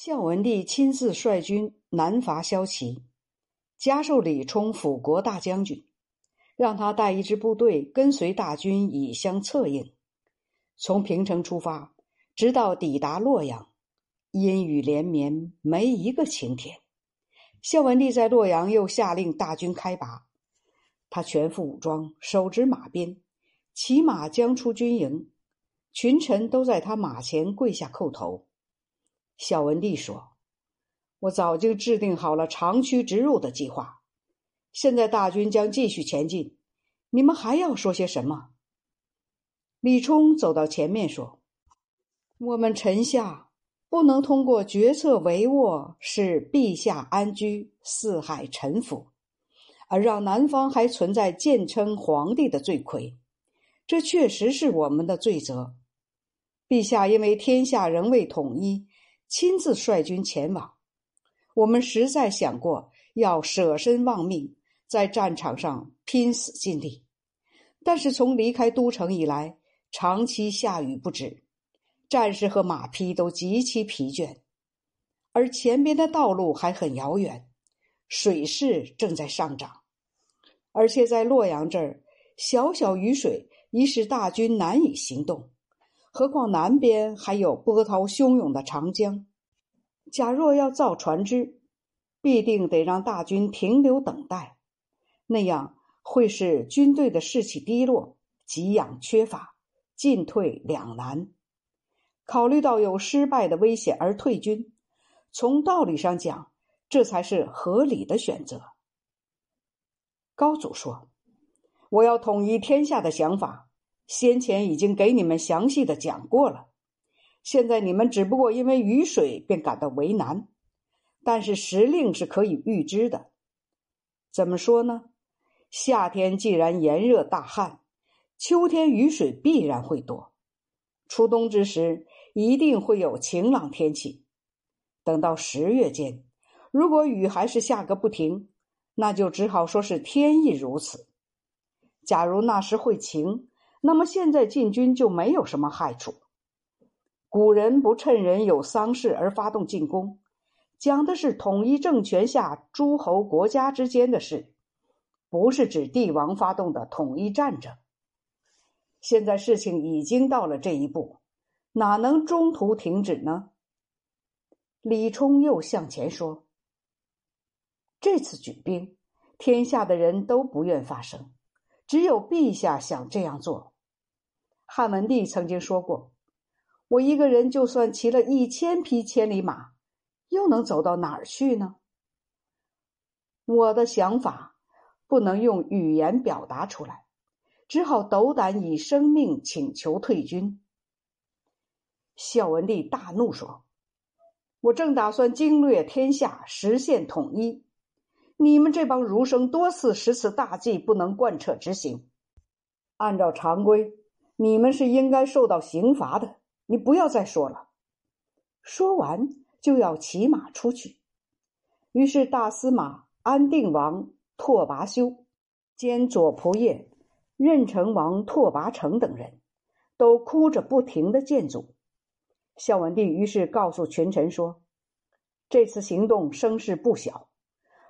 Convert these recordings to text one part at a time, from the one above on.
孝文帝亲自率军南伐萧齐，加授李冲辅国大将军，让他带一支部队跟随大军以相策应。从平城出发，直到抵达洛阳，阴雨连绵，没一个晴天。孝文帝在洛阳又下令大军开拔，他全副武装，手执马鞭，骑马将出军营，群臣都在他马前跪下叩头。孝文帝说：“我早就制定好了长驱直入的计划，现在大军将继续前进，你们还要说些什么？”李冲走到前面说：“我们臣下。”不能通过决策帷幄使陛下安居、四海臣服，而让南方还存在建称皇帝的罪魁，这确实是我们的罪责。陛下因为天下仍未统一，亲自率军前往，我们实在想过要舍身忘命，在战场上拼死尽力，但是从离开都城以来，长期下雨不止。战士和马匹都极其疲倦，而前边的道路还很遥远，水势正在上涨，而且在洛阳这儿，小小雨水已使大军难以行动，何况南边还有波涛汹涌的长江。假若要造船只，必定得让大军停留等待，那样会使军队的士气低落，给养缺乏，进退两难。考虑到有失败的危险而退军，从道理上讲，这才是合理的选择。高祖说：“我要统一天下的想法，先前已经给你们详细的讲过了。现在你们只不过因为雨水便感到为难，但是时令是可以预知的。怎么说呢？夏天既然炎热大旱，秋天雨水必然会多，初冬之时。”一定会有晴朗天气。等到十月间，如果雨还是下个不停，那就只好说是天意如此。假如那时会晴，那么现在进军就没有什么害处。古人不趁人有丧事而发动进攻，讲的是统一政权下诸侯国家之间的事，不是指帝王发动的统一战争。现在事情已经到了这一步。哪能中途停止呢？李冲又向前说：“这次举兵，天下的人都不愿发生，只有陛下想这样做。汉文帝曾经说过：‘我一个人就算骑了一千匹千里马，又能走到哪儿去呢？’我的想法不能用语言表达出来，只好斗胆以生命请求退军。”孝文帝大怒说：“我正打算经略天下，实现统一。你们这帮儒生多次实施大计不能贯彻执行。按照常规，你们是应该受到刑罚的。你不要再说了。”说完就要骑马出去。于是大司马安定王拓跋修兼左仆射任城王拓跋成等人都哭着不停的谏阻。孝文帝于是告诉群臣说：“这次行动声势不小，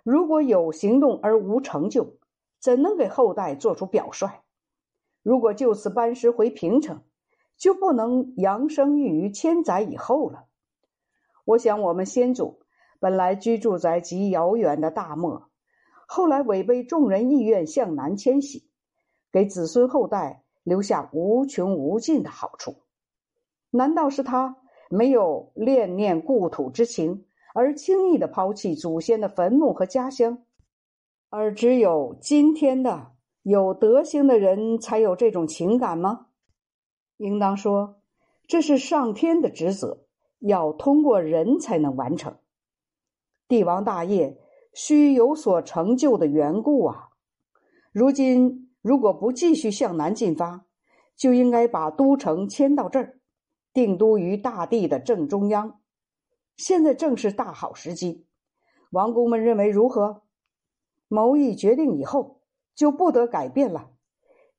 如果有行动而无成就，怎能给后代做出表率？如果就此班师回平城，就不能扬声誉于千载以后了。我想，我们先祖本来居住在极遥远的大漠，后来违背众人意愿向南迁徙，给子孙后代留下无穷无尽的好处。”难道是他没有恋念故土之情，而轻易的抛弃祖先的坟墓和家乡，而只有今天的有德行的人才有这种情感吗？应当说，这是上天的职责，要通过人才能完成。帝王大业需有所成就的缘故啊！如今如果不继续向南进发，就应该把都城迁到这儿。定都于大地的正中央，现在正是大好时机。王公们认为如何？谋议决定以后，就不得改变了。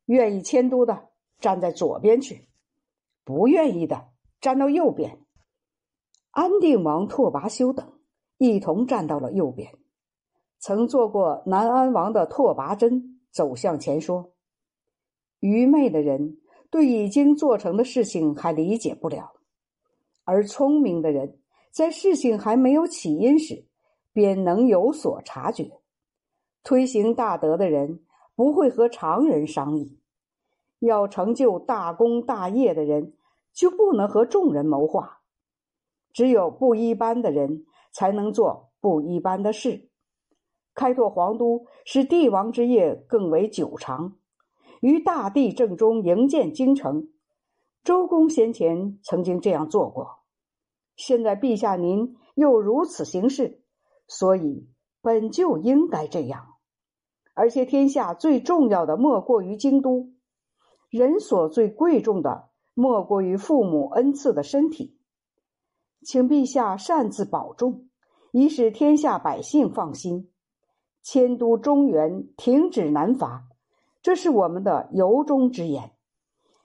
愿意迁都的站在左边去，不愿意的站到右边。安定王拓跋修等一同站到了右边。曾做过南安王的拓跋真走向前说：“愚昧的人对已经做成的事情还理解不了，而聪明的人在事情还没有起因时便能有所察觉。推行大德的人不会和常人商议，要成就大功大业的人就不能和众人谋划。只有不一般的人才能做不一般的事。”开拓皇都，使帝王之业更为久长。于大地正中营建京城，周公先前曾经这样做过。现在陛下您又如此行事，所以本就应该这样。而且天下最重要的莫过于京都，人所最贵重的莫过于父母恩赐的身体。请陛下擅自保重，以使天下百姓放心。迁都中原，停止南伐，这是我们的由衷之言，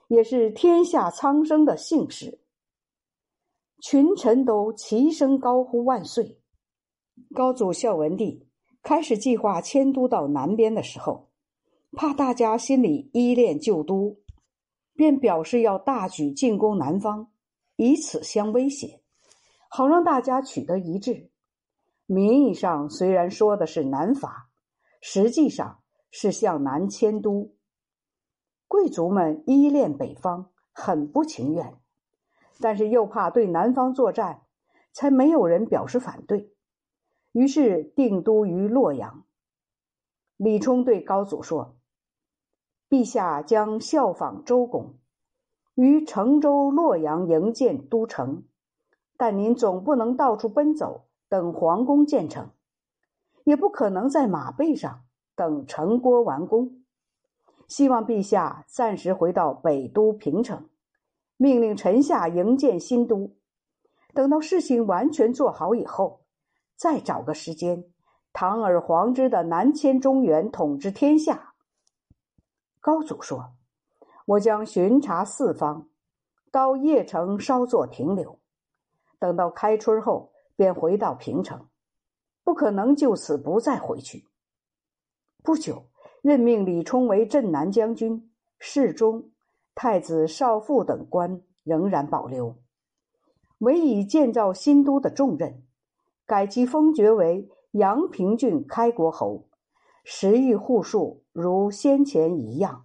也是天下苍生的幸事。群臣都齐声高呼万岁。高祖孝文帝开始计划迁都到南边的时候，怕大家心里依恋旧都，便表示要大举进攻南方，以此相威胁，好让大家取得一致。名义上虽然说的是南伐，实际上是向南迁都。贵族们依恋北方，很不情愿，但是又怕对南方作战，才没有人表示反对。于是定都于洛阳。李冲对高祖说：“陛下将效仿周公，于成州、洛阳营建都城，但您总不能到处奔走。”等皇宫建成，也不可能在马背上等城郭完工。希望陛下暂时回到北都平城，命令臣下营建新都。等到事情完全做好以后，再找个时间，堂而皇之的南迁中原，统治天下。高祖说：“我将巡查四方，到邺城稍作停留，等到开春后。”便回到平城，不可能就此不再回去。不久，任命李冲为镇南将军、侍中、太子少傅等官仍然保留，唯以建造新都的重任，改其封爵为阳平郡开国侯，食邑户数如先前一样。